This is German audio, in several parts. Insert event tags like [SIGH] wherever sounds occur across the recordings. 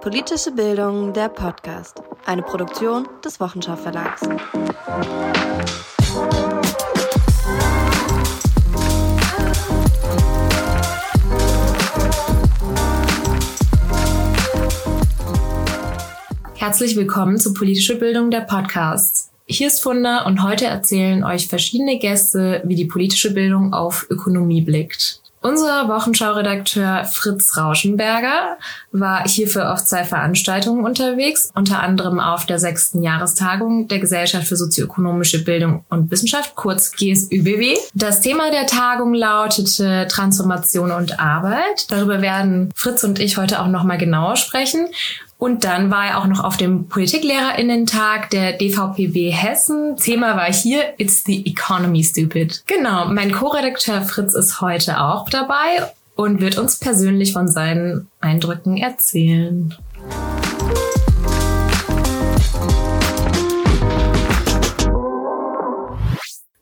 Politische Bildung, der Podcast. Eine Produktion des Wochenschau Verlags. Herzlich willkommen zu Politische Bildung, der Podcast. Hier ist Funda und heute erzählen euch verschiedene Gäste, wie die politische Bildung auf Ökonomie blickt. Unser Wochenschau-Redakteur Fritz Rauschenberger war hierfür auf zwei Veranstaltungen unterwegs, unter anderem auf der sechsten Jahrestagung der Gesellschaft für sozioökonomische Bildung und Wissenschaft, kurz GSÜBW. Das Thema der Tagung lautete Transformation und Arbeit. Darüber werden Fritz und ich heute auch nochmal genauer sprechen. Und dann war er auch noch auf dem Politiklehrerinnentag der DVPW Hessen. Thema war hier It's the Economy Stupid. Genau, mein Co-Redakteur Fritz ist heute auch dabei und wird uns persönlich von seinen Eindrücken erzählen.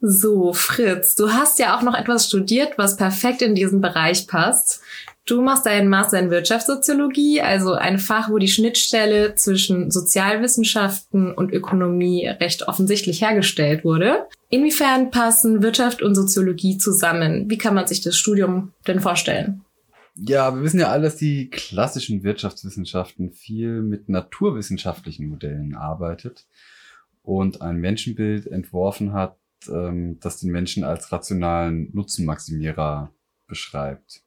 So, Fritz, du hast ja auch noch etwas studiert, was perfekt in diesen Bereich passt. Du machst deinen Master in Wirtschaftssoziologie, also ein Fach, wo die Schnittstelle zwischen Sozialwissenschaften und Ökonomie recht offensichtlich hergestellt wurde. Inwiefern passen Wirtschaft und Soziologie zusammen? Wie kann man sich das Studium denn vorstellen? Ja, wir wissen ja alle, dass die klassischen Wirtschaftswissenschaften viel mit naturwissenschaftlichen Modellen arbeitet und ein Menschenbild entworfen hat, ähm, das den Menschen als rationalen Nutzenmaximierer beschreibt.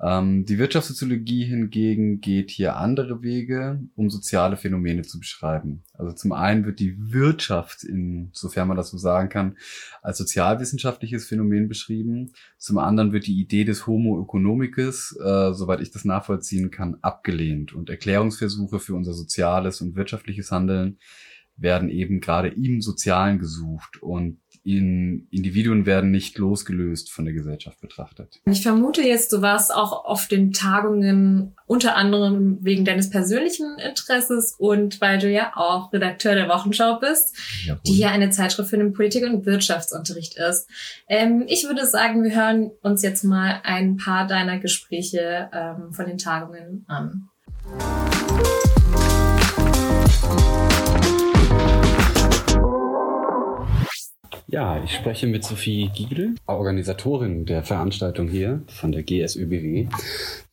Ähm, die Wirtschaftssoziologie hingegen geht hier andere Wege, um soziale Phänomene zu beschreiben. Also zum einen wird die Wirtschaft, insofern man das so sagen kann, als sozialwissenschaftliches Phänomen beschrieben. Zum anderen wird die Idee des Homo economicus, äh, soweit ich das nachvollziehen kann, abgelehnt und Erklärungsversuche für unser soziales und wirtschaftliches Handeln werden eben gerade im Sozialen gesucht und in Individuen werden nicht losgelöst von der Gesellschaft betrachtet. Ich vermute jetzt, du warst auch auf den Tagungen unter anderem wegen deines persönlichen Interesses und weil du ja auch Redakteur der Wochenschau bist, Jawohl. die ja eine Zeitschrift für den Politik- und Wirtschaftsunterricht ist. Ähm, ich würde sagen, wir hören uns jetzt mal ein paar deiner Gespräche ähm, von den Tagungen an. Ja, ich spreche mit Sophie Giegel, Organisatorin der Veranstaltung hier von der GSÖBW.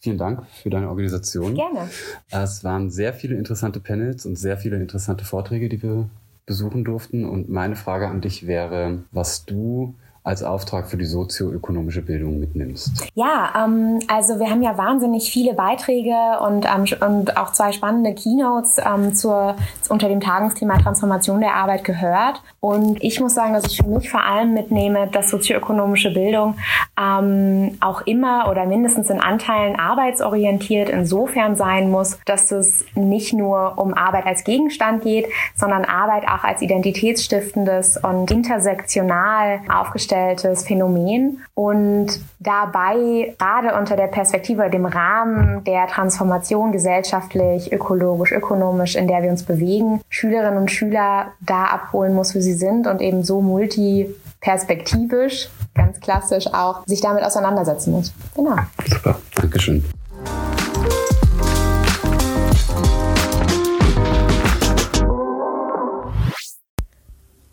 Vielen Dank für deine Organisation. Gerne. Es waren sehr viele interessante Panels und sehr viele interessante Vorträge, die wir besuchen durften. Und meine Frage an dich wäre, was du als Auftrag für die sozioökonomische Bildung mitnimmst? Ja, ähm, also wir haben ja wahnsinnig viele Beiträge und, ähm, und auch zwei spannende Keynotes ähm, zur, unter dem Tagungsthema Transformation der Arbeit gehört. Und ich muss sagen, dass ich für mich vor allem mitnehme, dass sozioökonomische Bildung ähm, auch immer oder mindestens in Anteilen arbeitsorientiert insofern sein muss, dass es nicht nur um Arbeit als Gegenstand geht, sondern Arbeit auch als identitätsstiftendes und intersektional aufgestellt dargestelltes Phänomen und dabei gerade unter der Perspektive, dem Rahmen der Transformation gesellschaftlich, ökologisch, ökonomisch, in der wir uns bewegen, Schülerinnen und Schüler da abholen muss, wo sie sind und eben so multiperspektivisch, ganz klassisch auch, sich damit auseinandersetzen muss. Genau. Super, Dankeschön.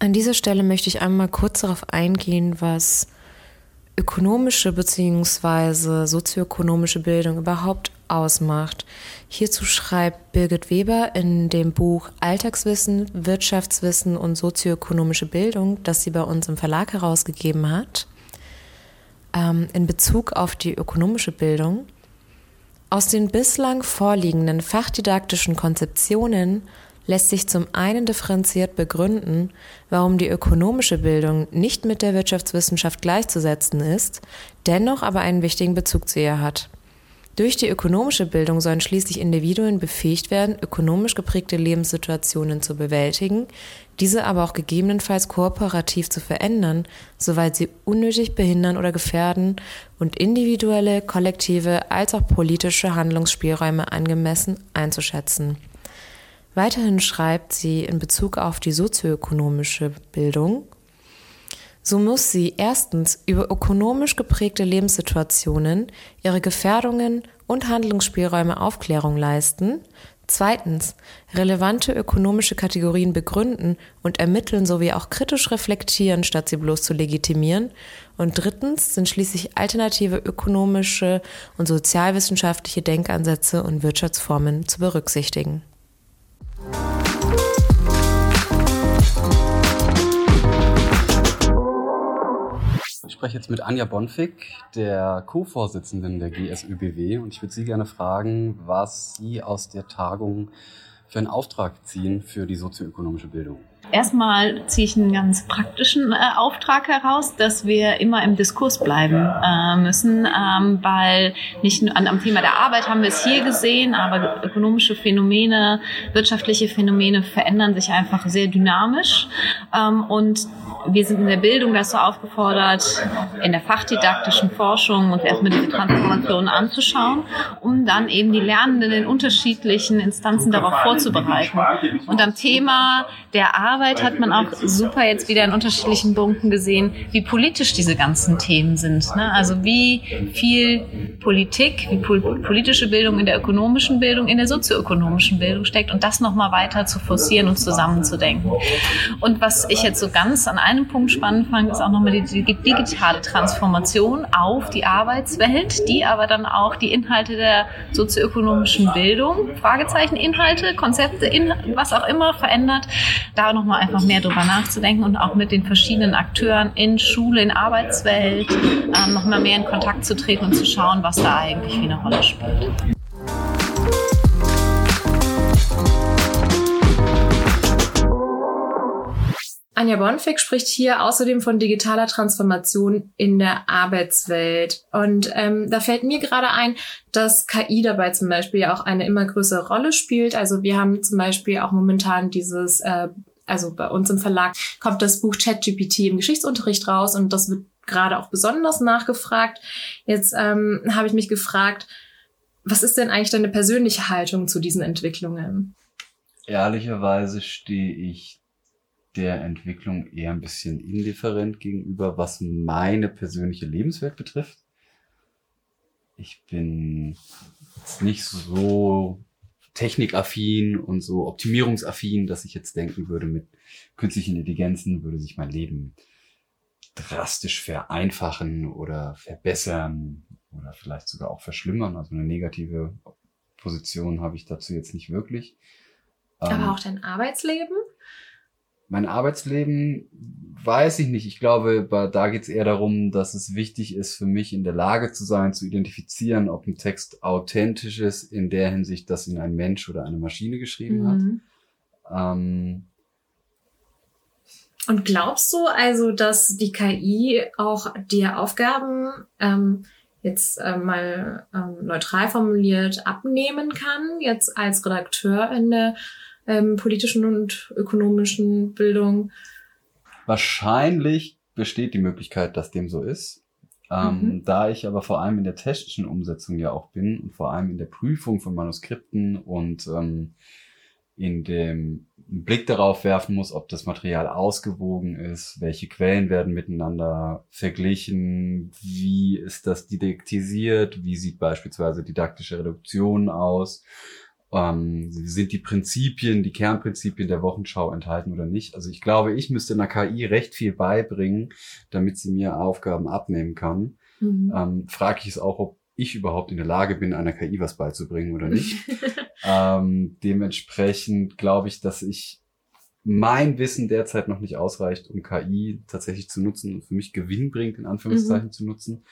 An dieser Stelle möchte ich einmal kurz darauf eingehen, was ökonomische bzw. sozioökonomische Bildung überhaupt ausmacht. Hierzu schreibt Birgit Weber in dem Buch Alltagswissen, Wirtschaftswissen und sozioökonomische Bildung, das sie bei uns im Verlag herausgegeben hat, ähm, in Bezug auf die ökonomische Bildung. Aus den bislang vorliegenden fachdidaktischen Konzeptionen lässt sich zum einen differenziert begründen, warum die ökonomische Bildung nicht mit der Wirtschaftswissenschaft gleichzusetzen ist, dennoch aber einen wichtigen Bezug zu ihr hat. Durch die ökonomische Bildung sollen schließlich Individuen befähigt werden, ökonomisch geprägte Lebenssituationen zu bewältigen, diese aber auch gegebenenfalls kooperativ zu verändern, soweit sie unnötig behindern oder gefährden und individuelle, kollektive als auch politische Handlungsspielräume angemessen einzuschätzen. Weiterhin schreibt sie in Bezug auf die sozioökonomische Bildung, so muss sie erstens über ökonomisch geprägte Lebenssituationen, ihre Gefährdungen und Handlungsspielräume Aufklärung leisten, Zweitens, relevante ökonomische Kategorien begründen und ermitteln sowie auch kritisch reflektieren, statt sie bloß zu legitimieren. Und drittens sind schließlich alternative ökonomische und sozialwissenschaftliche Denkansätze und Wirtschaftsformen zu berücksichtigen. Spreche jetzt mit Anja Bonfig, der Co-Vorsitzenden der GSÜBW, und ich würde Sie gerne fragen, was Sie aus der Tagung für einen Auftrag ziehen für die sozioökonomische Bildung. Erstmal ziehe ich einen ganz praktischen äh, Auftrag heraus, dass wir immer im Diskurs bleiben äh, müssen, ähm, weil nicht nur an, am Thema der Arbeit haben wir es hier gesehen, aber ökonomische Phänomene, wirtschaftliche Phänomene verändern sich einfach sehr dynamisch ähm, und wir sind in der Bildung dazu aufgefordert, in der fachdidaktischen Forschung und erstmal diese Transformation anzuschauen, um dann eben die Lernenden in unterschiedlichen Instanzen darauf vorzubereiten. Und am Thema der Arbeit hat man auch super jetzt wieder in unterschiedlichen Punkten gesehen, wie politisch diese ganzen Themen sind. Ne? Also wie viel Politik, wie politische Bildung in der ökonomischen Bildung, in der sozioökonomischen Bildung steckt und das nochmal weiter zu forcieren und zusammenzudenken. Und was ich jetzt so ganz an einem Punkt spannend fand, ist auch nochmal die, digitale Transformation auf die Arbeitswelt, die aber dann auch die Inhalte der sozioökonomischen Bildung, Fragezeichen, Inhalte, Konzepte, in, was auch immer verändert, da nochmal einfach mehr drüber nachzudenken und auch mit den verschiedenen Akteuren in Schule, in Arbeitswelt ähm, nochmal mehr in Kontakt zu treten und zu schauen, was da eigentlich wie eine Rolle spielt. Anja Bonfig spricht hier außerdem von digitaler Transformation in der Arbeitswelt. Und ähm, da fällt mir gerade ein, dass KI dabei zum Beispiel auch eine immer größere Rolle spielt. Also wir haben zum Beispiel auch momentan dieses, äh, also bei uns im Verlag kommt das Buch ChatGPT im Geschichtsunterricht raus und das wird gerade auch besonders nachgefragt. Jetzt ähm, habe ich mich gefragt, was ist denn eigentlich deine persönliche Haltung zu diesen Entwicklungen? Ehrlicherweise stehe ich der Entwicklung eher ein bisschen indifferent gegenüber, was meine persönliche Lebenswelt betrifft. Ich bin nicht so technikaffin und so optimierungsaffin, dass ich jetzt denken würde, mit künstlichen Intelligenzen würde sich mein Leben drastisch vereinfachen oder verbessern oder vielleicht sogar auch verschlimmern. Also eine negative Position habe ich dazu jetzt nicht wirklich. Aber ähm, auch dein Arbeitsleben? Mein Arbeitsleben weiß ich nicht. Ich glaube, da geht es eher darum, dass es wichtig ist, für mich in der Lage zu sein, zu identifizieren, ob ein Text authentisch ist, in der Hinsicht, dass ihn ein Mensch oder eine Maschine geschrieben mhm. hat. Ähm, und glaubst du also, dass die KI auch dir Aufgaben ähm, jetzt äh, mal ähm, neutral formuliert abnehmen kann, jetzt als Redakteur in der ähm, politischen und ökonomischen Bildung? Wahrscheinlich besteht die Möglichkeit, dass dem so ist. Ähm, mhm. Da ich aber vor allem in der technischen Umsetzung ja auch bin und vor allem in der Prüfung von Manuskripten und ähm, in dem Blick darauf werfen muss, ob das Material ausgewogen ist, welche Quellen werden miteinander verglichen, wie ist das didaktisiert, wie sieht beispielsweise didaktische Reduktion aus ähm, sind die Prinzipien, die Kernprinzipien der Wochenschau enthalten oder nicht? Also ich glaube, ich müsste einer KI recht viel beibringen, damit sie mir Aufgaben abnehmen kann. Mhm. Ähm, Frage ich es auch, ob ich überhaupt in der Lage bin, einer KI was beizubringen oder nicht. [LAUGHS] ähm, dementsprechend glaube ich, dass ich mein Wissen derzeit noch nicht ausreicht, um KI tatsächlich zu nutzen und für mich Gewinn bringt, in Anführungszeichen mhm. zu nutzen.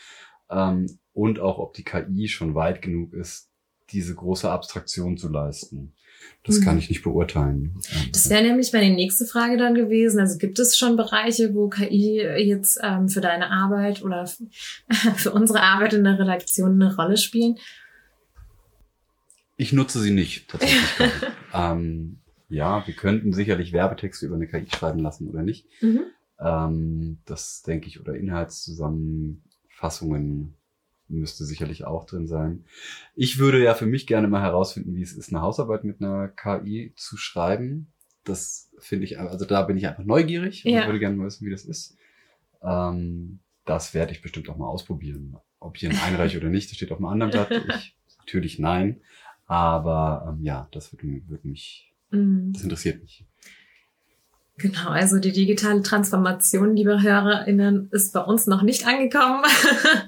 Ähm, und auch, ob die KI schon weit genug ist, diese große Abstraktion zu leisten. Das mhm. kann ich nicht beurteilen. Das wäre nämlich meine nächste Frage dann gewesen. Also gibt es schon Bereiche, wo KI jetzt ähm, für deine Arbeit oder [LAUGHS] für unsere Arbeit in der Redaktion eine Rolle spielen? Ich nutze sie nicht, tatsächlich. [LAUGHS] ähm, ja, wir könnten sicherlich Werbetexte über eine KI schreiben lassen oder nicht. Mhm. Ähm, das denke ich, oder Inhaltszusammenfassungen müsste sicherlich auch drin sein. Ich würde ja für mich gerne mal herausfinden, wie es ist, eine Hausarbeit mit einer KI zu schreiben. Das finde ich, also da bin ich einfach neugierig und ja. würde gerne mal wissen, wie das ist. Ähm, das werde ich bestimmt auch mal ausprobieren. Ob ich ihn einreiche oder nicht, das steht auf einem anderen Blatt. [LAUGHS] Ich, natürlich nein. Aber ähm, ja, das würde, würde mich, Mhm. das interessiert mich. Genau, also die digitale Transformation, liebe HörerInnen, ist bei uns noch nicht angekommen.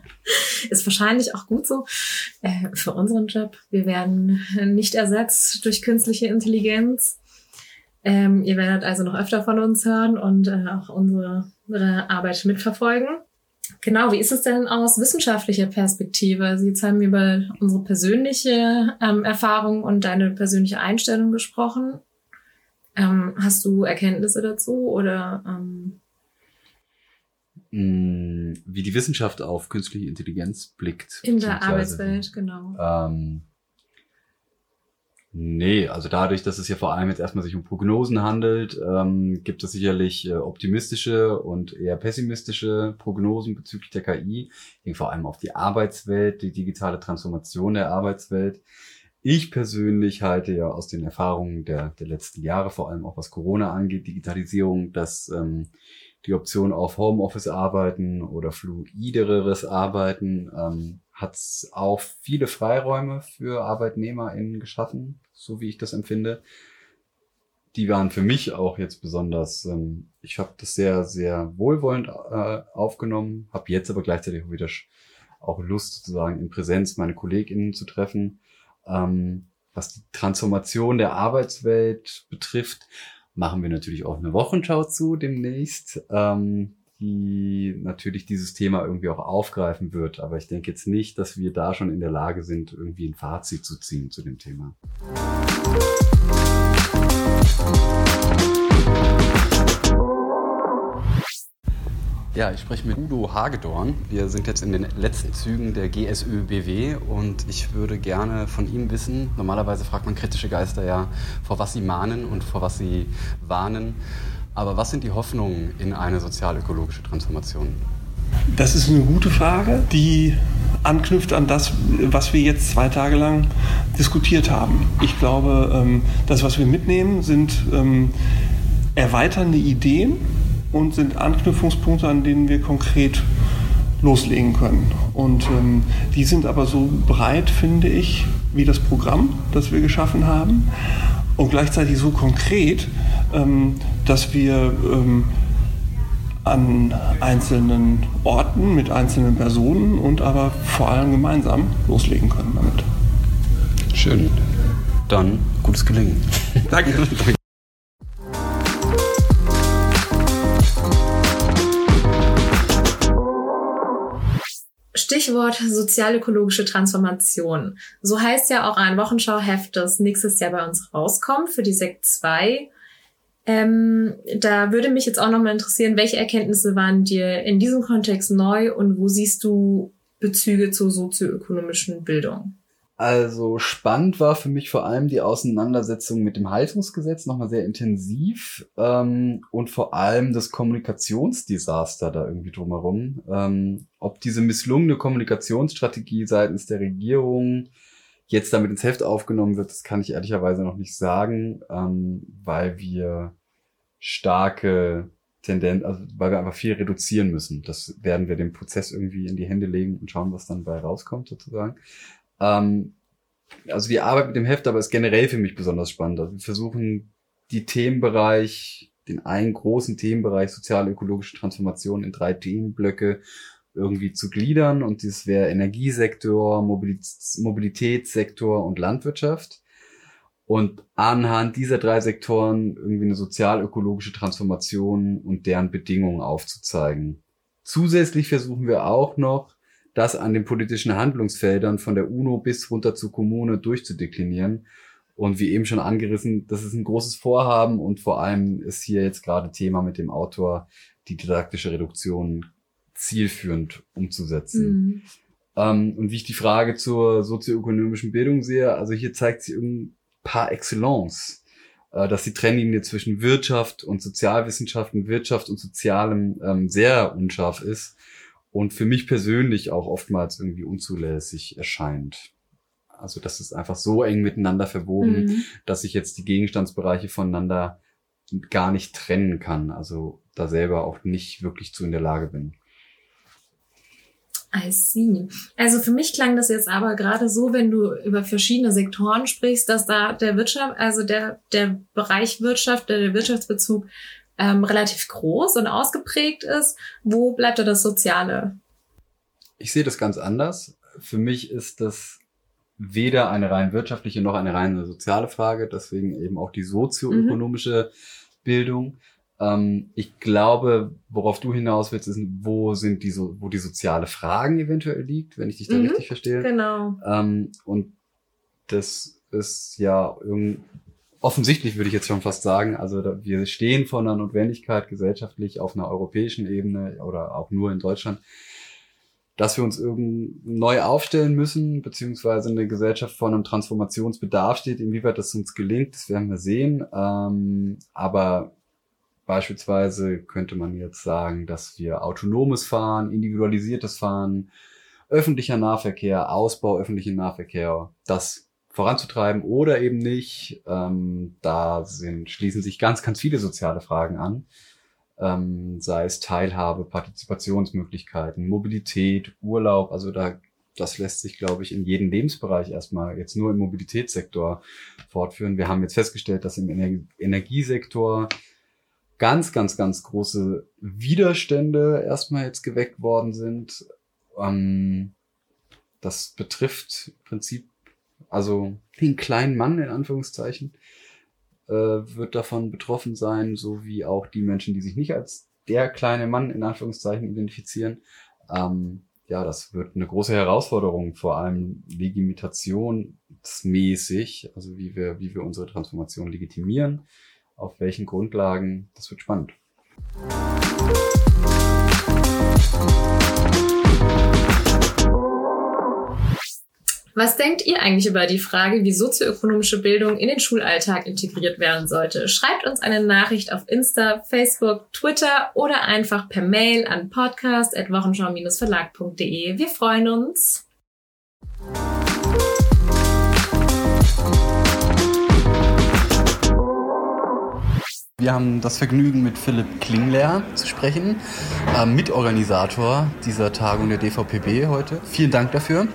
[LAUGHS] ist wahrscheinlich auch gut so äh, für unseren Job. Wir werden nicht ersetzt durch künstliche Intelligenz. Ähm, ihr werdet also noch öfter von uns hören und äh, auch unsere, unsere Arbeit mitverfolgen. Genau, wie ist es denn aus wissenschaftlicher Perspektive? Also jetzt haben wir über unsere persönliche ähm, Erfahrung und deine persönliche Einstellung gesprochen. Ähm, hast du Erkenntnisse dazu oder ähm, Mm, Wie die Wissenschaft auf künstliche Intelligenz blickt. in der Arbeitswelt, genau. Ähm, nee, also dadurch, dass es ja vor allem jetzt erstmal sich um Prognosen handelt, ähm, gibt es sicherlich äh, optimistische und eher pessimistische Prognosen bezüglich der KI. Ich denke vor allem auf die Arbeitswelt, die digitale Transformation der Arbeitswelt. Ich persönlich halte ja aus den Erfahrungen der, der letzten Jahre, vor allem auch was Corona angeht, Digitalisierung, dass ähm, die Option auf Homeoffice arbeiten oder fluideres Arbeiten ähm, hat auch viele Freiräume für ArbeitnehmerInnen geschaffen, so wie ich das empfinde. Die waren für mich auch jetzt besonders, ähm, ich habe das sehr, sehr wohlwollend äh, aufgenommen, habe jetzt aber gleichzeitig auch wieder auch Lust sozusagen in Präsenz meine KollegInnen zu treffen. Ähm, was die Transformation der Arbeitswelt betrifft, machen wir natürlich auch eine Wochenschau zu demnächst, ähm, die natürlich dieses Thema irgendwie auch aufgreifen wird. Aber ich denke jetzt nicht, dass wir da schon in der Lage sind, irgendwie ein Fazit zu ziehen zu dem Thema. Ja, ich spreche mit Udo Hagedorn. Wir sind jetzt in den letzten Zügen der GSÖBW und ich würde gerne von ihm wissen, normalerweise fragt man kritische Geister ja, vor was sie mahnen und vor was sie warnen. Aber was sind die Hoffnungen in eine sozial-ökologische Transformation? Das ist eine gute Frage, die anknüpft an das, was wir jetzt zwei Tage lang diskutiert haben. Ich glaube, ähm, das, was wir mitnehmen, sind ähm, erweiternde Ideen und sind Anknüpfungspunkte, an denen wir konkret loslegen können. Und ähm, die sind aber so breit, finde ich, wie das Programm, das wir geschaffen haben. Und gleichzeitig so konkret, ähm, dass wir ähm, an einzelnen Orten mit einzelnen Personen und aber vor allem gemeinsam loslegen können damit. Schön. Dann gutes Gelingen. Danke. [LAUGHS] Stichwort sozialökologische Transformation. So heißt ja auch ein Wochenschauheft, das nächstes Jahr bei uns rauskommt für die Sekt 2. Ähm, da würde mich jetzt auch nochmal interessieren, welche Erkenntnisse waren dir in diesem Kontext neu und wo siehst du Bezüge zur sozioökonomischen Bildung? Also spannend war für mich vor allem die Auseinandersetzung mit dem Haltungsgesetz nochmal sehr intensiv ähm, und vor allem das Kommunikationsdesaster da irgendwie drumherum. Ähm, ob diese misslungene Kommunikationsstrategie seitens der Regierung jetzt damit ins Heft aufgenommen wird, das kann ich ehrlicherweise noch nicht sagen, ähm, weil wir starke Tendenz, also weil wir einfach viel reduzieren müssen. Das werden wir dem Prozess irgendwie in die Hände legen und schauen, was dann bei rauskommt sozusagen. Ähm, also die Arbeit mit dem Heft aber ist generell für mich besonders spannend. Also wir versuchen die Themenbereich, den einen großen Themenbereich sozial-ökologische Transformation in drei Themenblöcke irgendwie zu gliedern und das wäre Energiesektor, Mobilitäts Mobilitätssektor und Landwirtschaft. Und anhand dieser drei Sektoren irgendwie eine sozial-ökologische Transformation und deren Bedingungen aufzuzeigen. Zusätzlich versuchen wir auch noch, das an den politischen Handlungsfeldern von der UNO bis runter zur Kommune durchzudeklinieren. Und wie eben schon angerissen, das ist ein großes Vorhaben und vor allem ist hier jetzt gerade Thema mit dem Autor, die didaktische Reduktion zielführend umzusetzen. Mhm. Ähm, und wie ich die Frage zur sozioökonomischen Bildung sehe, also hier zeigt sich ein par excellence, äh, dass die Trennlinie zwischen Wirtschaft und Sozialwissenschaften, Wirtschaft und Sozialem ähm, sehr unscharf ist und für mich persönlich auch oftmals irgendwie unzulässig erscheint. Also das ist einfach so eng miteinander verwoben, Mhm. dass ich jetzt die Gegenstandsbereiche voneinander gar nicht trennen kann. Also da selber auch nicht wirklich zu in der Lage bin. I see. Also für mich klang das jetzt aber gerade so, wenn du über verschiedene Sektoren sprichst, dass da der Wirtschaft, also der, der Bereich Wirtschaft, der, der Wirtschaftsbezug ähm, relativ groß und ausgeprägt ist. Wo bleibt da das Soziale? Ich sehe das ganz anders. Für mich ist das weder eine rein wirtschaftliche noch eine rein soziale Frage, deswegen eben auch die sozioökonomische mhm. Bildung. Ähm, ich glaube, worauf du hinaus willst, ist, wo sind die so, wo die soziale Fragen eventuell liegt, wenn ich dich da mhm, richtig verstehe. Genau. Ähm, und das ist ja irgendwie offensichtlich, würde ich jetzt schon fast sagen. Also wir stehen vor einer Notwendigkeit gesellschaftlich auf einer europäischen Ebene oder auch nur in Deutschland, dass wir uns irgendwie neu aufstellen müssen, beziehungsweise eine Gesellschaft vor einem Transformationsbedarf steht. Inwieweit das uns gelingt, das werden wir sehen. Ähm, aber beispielsweise könnte man jetzt sagen, dass wir autonomes Fahren, individualisiertes Fahren, öffentlicher Nahverkehr, Ausbau öffentlichen Nahverkehr, das voranzutreiben oder eben nicht. Ähm, da sind, schließen sich ganz, ganz viele soziale Fragen an ähm, sei es Teilhabe, Partizipationsmöglichkeiten, Mobilität, Urlaub. Also da, das lässt sich, glaube ich, in jedem Lebensbereich erstmal jetzt nur im Mobilitätssektor fortführen. Wir haben jetzt festgestellt, dass im Ener Energiesektor ganz, ganz, ganz große Widerstände erstmal jetzt geweckt worden sind. Ähm, das betrifft im Prinzip also den kleinen Mann in Anführungszeichen äh, wird davon betroffen sein, so wie auch die Menschen, die sich nicht als der kleine Mann in Anführungszeichen identifizieren. Ähm, ja, das wird eine große Herausforderung, vor allem legitimationsmäßig, also wie wir, wie wir unsere Transformation legitimieren, auf welchen Grundlagen, das wird spannend. Was denkt ihr eigentlich über die Frage, wie sozioökonomische Bildung in den Schulalltag integriert werden sollte? Schreibt uns eine Nachricht auf Insta, Facebook, Twitter oder einfach per Mail an podcast.wochenschau-verlag.de. Wir freuen uns. Wir haben das Vergnügen, mit Philipp Klingler zu sprechen, äh, Mitorganisator dieser Tagung der DVPB heute. Vielen Dank dafür.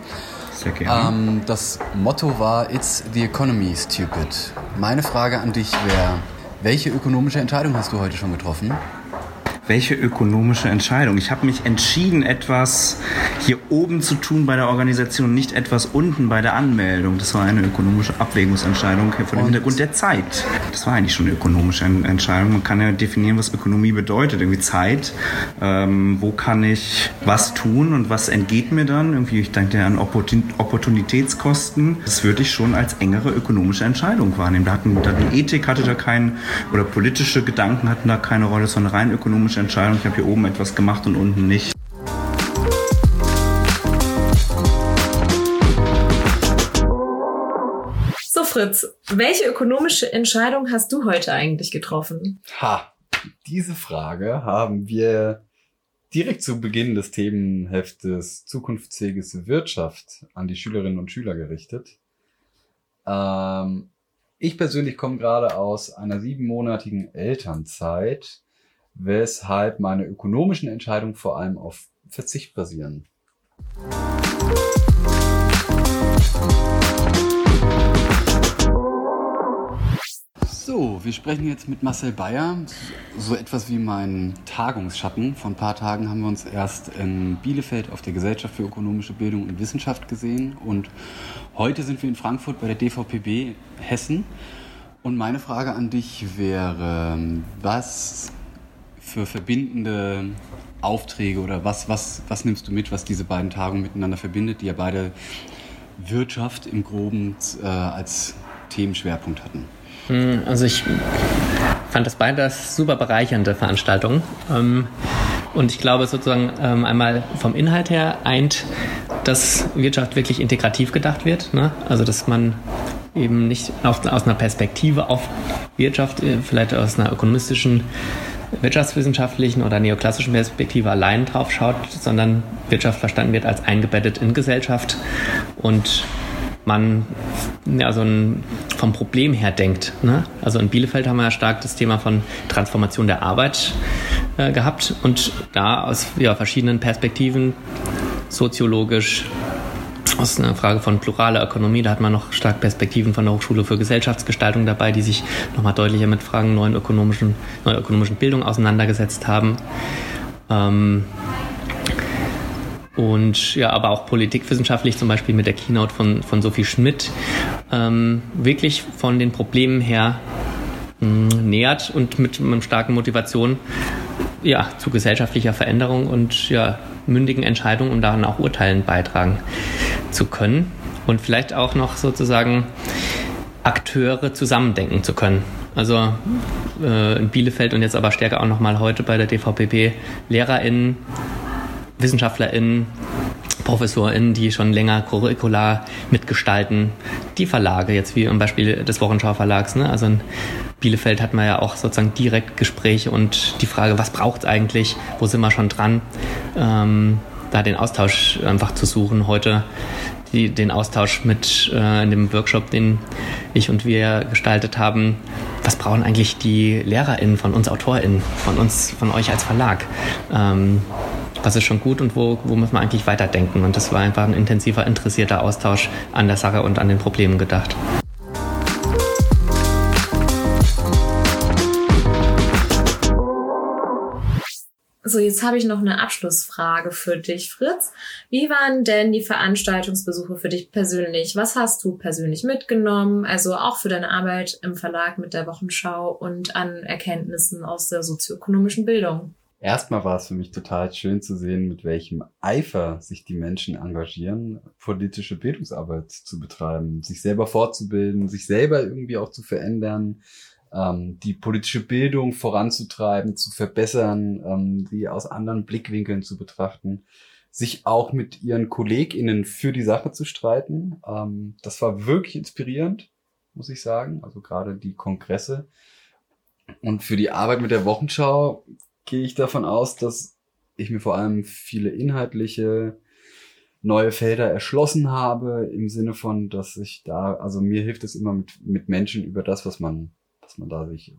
Sehr gerne. Ähm, das Motto war It's the economy, stupid. Meine Frage an dich wäre, welche ökonomische Entscheidung hast du heute schon getroffen? Welche ökonomische Entscheidung. Ich habe mich entschieden, etwas hier oben zu tun bei der Organisation, nicht etwas unten bei der Anmeldung. Das war eine ökonomische Abwägungsentscheidung vor dem Hintergrund der Zeit. Das war eigentlich schon eine ökonomische Entscheidung. Man kann ja definieren, was Ökonomie bedeutet. Irgendwie Zeit. Ähm, wo kann ich was tun und was entgeht mir dann? Irgendwie, ich denke an Opportunitätskosten. Das würde ich schon als engere ökonomische Entscheidung wahrnehmen. Da hatten, da die Ethik hatte da keinen, oder politische Gedanken hatten da keine Rolle, sondern rein ökonomische politische Entscheidung. Ich habe hier oben etwas gemacht und unten nicht. So Fritz, welche ökonomische Entscheidung hast du heute eigentlich getroffen? Ha, diese Frage haben wir direkt zu Beginn des Themenheftes Zukunftsfähiges Wirtschaft an die Schülerinnen und Schüler gerichtet. Ähm, ich persönlich komme gerade aus einer siebenmonatigen Elternzeit weshalb meine ökonomischen Entscheidungen vor allem auf Verzicht basieren. So, wir sprechen jetzt mit Marcel Bayer. So etwas wie mein Tagungsschatten. Vor ein paar Tagen haben wir uns erst in Bielefeld auf der Gesellschaft für ökonomische Bildung und Wissenschaft gesehen. Und heute sind wir in Frankfurt bei der DVPB Hessen. Und meine Frage an dich wäre, was für verbindende Aufträge oder was, was, was nimmst du mit, was diese beiden Tagungen miteinander verbindet, die ja beide Wirtschaft im Groben äh, als Themenschwerpunkt hatten? Hm, also ich fand das beide super bereichernde Veranstaltungen. Ähm, und ich glaube sozusagen ähm, einmal vom Inhalt her eint, dass Wirtschaft wirklich integrativ gedacht wird. Ne? Also dass man eben nicht aus, aus einer Perspektive auf Wirtschaft, äh, vielleicht aus einer ökonomistischen wirtschaftswissenschaftlichen oder neoklassischen Perspektive allein drauf schaut, sondern Wirtschaft verstanden wird als eingebettet in Gesellschaft und man ja, so ein, vom Problem her denkt. Ne? Also in Bielefeld haben wir ja stark das Thema von Transformation der Arbeit äh, gehabt und da aus ja, verschiedenen Perspektiven soziologisch. Das ist eine Frage von pluraler Ökonomie. Da hat man noch stark Perspektiven von der Hochschule für Gesellschaftsgestaltung dabei, die sich nochmal deutlicher mit Fragen neuen ökonomischen, neuer ökonomischen Bildung auseinandergesetzt haben. Ähm, und ja, aber auch politikwissenschaftlich, zum Beispiel mit der Keynote von, von Sophie Schmidt, ähm, wirklich von den Problemen her mh, nähert und mit einer starken Motivation ja, zu gesellschaftlicher Veränderung und ja, mündigen Entscheidungen, um daran auch Urteilen beitragen zu können. Und vielleicht auch noch sozusagen Akteure zusammendenken zu können. Also äh, in Bielefeld und jetzt aber stärker auch nochmal heute bei der DVPP LehrerInnen, WissenschaftlerInnen, ProfessorInnen, die schon länger curricular mitgestalten, die Verlage, jetzt wie im Beispiel des Wochenschau Verlags. Ne? Also in Bielefeld hat man ja auch sozusagen direkt Gespräche und die Frage, was braucht es eigentlich, wo sind wir schon dran, ähm, da den Austausch einfach zu suchen. Heute die, den Austausch mit äh, in dem Workshop, den ich und wir gestaltet haben. Was brauchen eigentlich die LehrerInnen von uns AutorInnen, von uns, von euch als Verlag? Ähm, was ist schon gut und wo, wo muss man eigentlich weiterdenken? Und das war einfach ein intensiver, interessierter Austausch an der Sache und an den Problemen gedacht. So, jetzt habe ich noch eine Abschlussfrage für dich, Fritz. Wie waren denn die Veranstaltungsbesuche für dich persönlich? Was hast du persönlich mitgenommen? Also auch für deine Arbeit im Verlag mit der Wochenschau und an Erkenntnissen aus der sozioökonomischen Bildung? Erstmal war es für mich total schön zu sehen, mit welchem Eifer sich die Menschen engagieren, politische Bildungsarbeit zu betreiben, sich selber fortzubilden, sich selber irgendwie auch zu verändern, ähm, die politische Bildung voranzutreiben, zu verbessern, ähm, sie aus anderen Blickwinkeln zu betrachten, sich auch mit ihren KollegInnen für die Sache zu streiten. Ähm, das war wirklich inspirierend, muss ich sagen. Also gerade die Kongresse. Und für die Arbeit mit der Wochenschau gehe ich davon aus, dass ich mir vor allem viele inhaltliche neue Felder erschlossen habe, im Sinne von, dass ich da, also mir hilft es immer mit, mit Menschen über das, was man dass man da sich,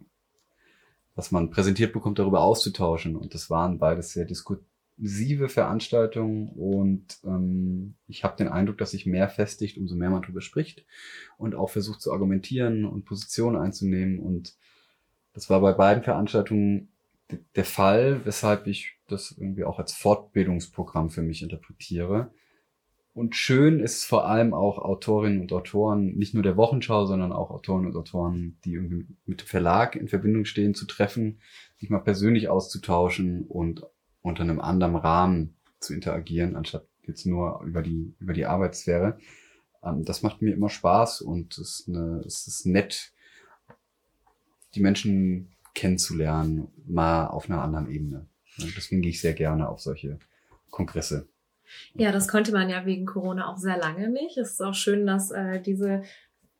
was man präsentiert bekommt, darüber auszutauschen. Und das waren beides sehr diskursive Veranstaltungen und ähm, ich habe den Eindruck, dass sich mehr festigt, umso mehr man darüber spricht und auch versucht zu argumentieren und Positionen einzunehmen. Und das war bei beiden Veranstaltungen der Fall, weshalb ich das irgendwie auch als Fortbildungsprogramm für mich interpretiere. Und schön ist vor allem auch Autorinnen und Autoren, nicht nur der Wochenschau, sondern auch Autoren und Autoren, die irgendwie mit dem Verlag in Verbindung stehen, zu treffen, sich mal persönlich auszutauschen und unter einem anderen Rahmen zu interagieren, anstatt jetzt nur über die, über die Arbeitssphäre. Ähm, das macht mir immer Spaß und es ist, eine, es ist nett, die Menschen kennenzulernen, mal auf einer anderen Ebene. Deswegen gehe ich sehr gerne auf solche Kongresse. Ja, das konnte man ja wegen Corona auch sehr lange nicht. Es ist auch schön, dass äh, diese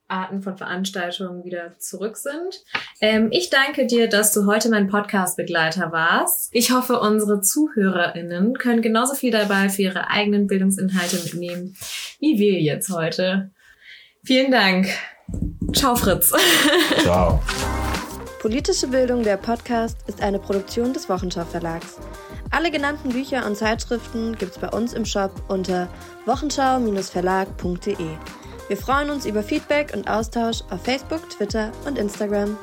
Arten von Veranstaltungen wieder zurück sind. Ähm, ich danke dir, dass du heute mein Podcast-Begleiter warst. Ich hoffe, unsere ZuhörerInnen können genauso viel dabei für ihre eigenen Bildungsinhalte mitnehmen, wie wir jetzt heute. Vielen Dank. Ciao, Fritz. [LAUGHS] Ciao. Politische Bildung, der Podcast, ist eine Produktion des Wochenschau Verlags. Alle genannten Bücher und Zeitschriften gibt's bei uns im Shop unter wochenschau-verlag.de. Wir freuen uns über Feedback und Austausch auf Facebook, Twitter und Instagram.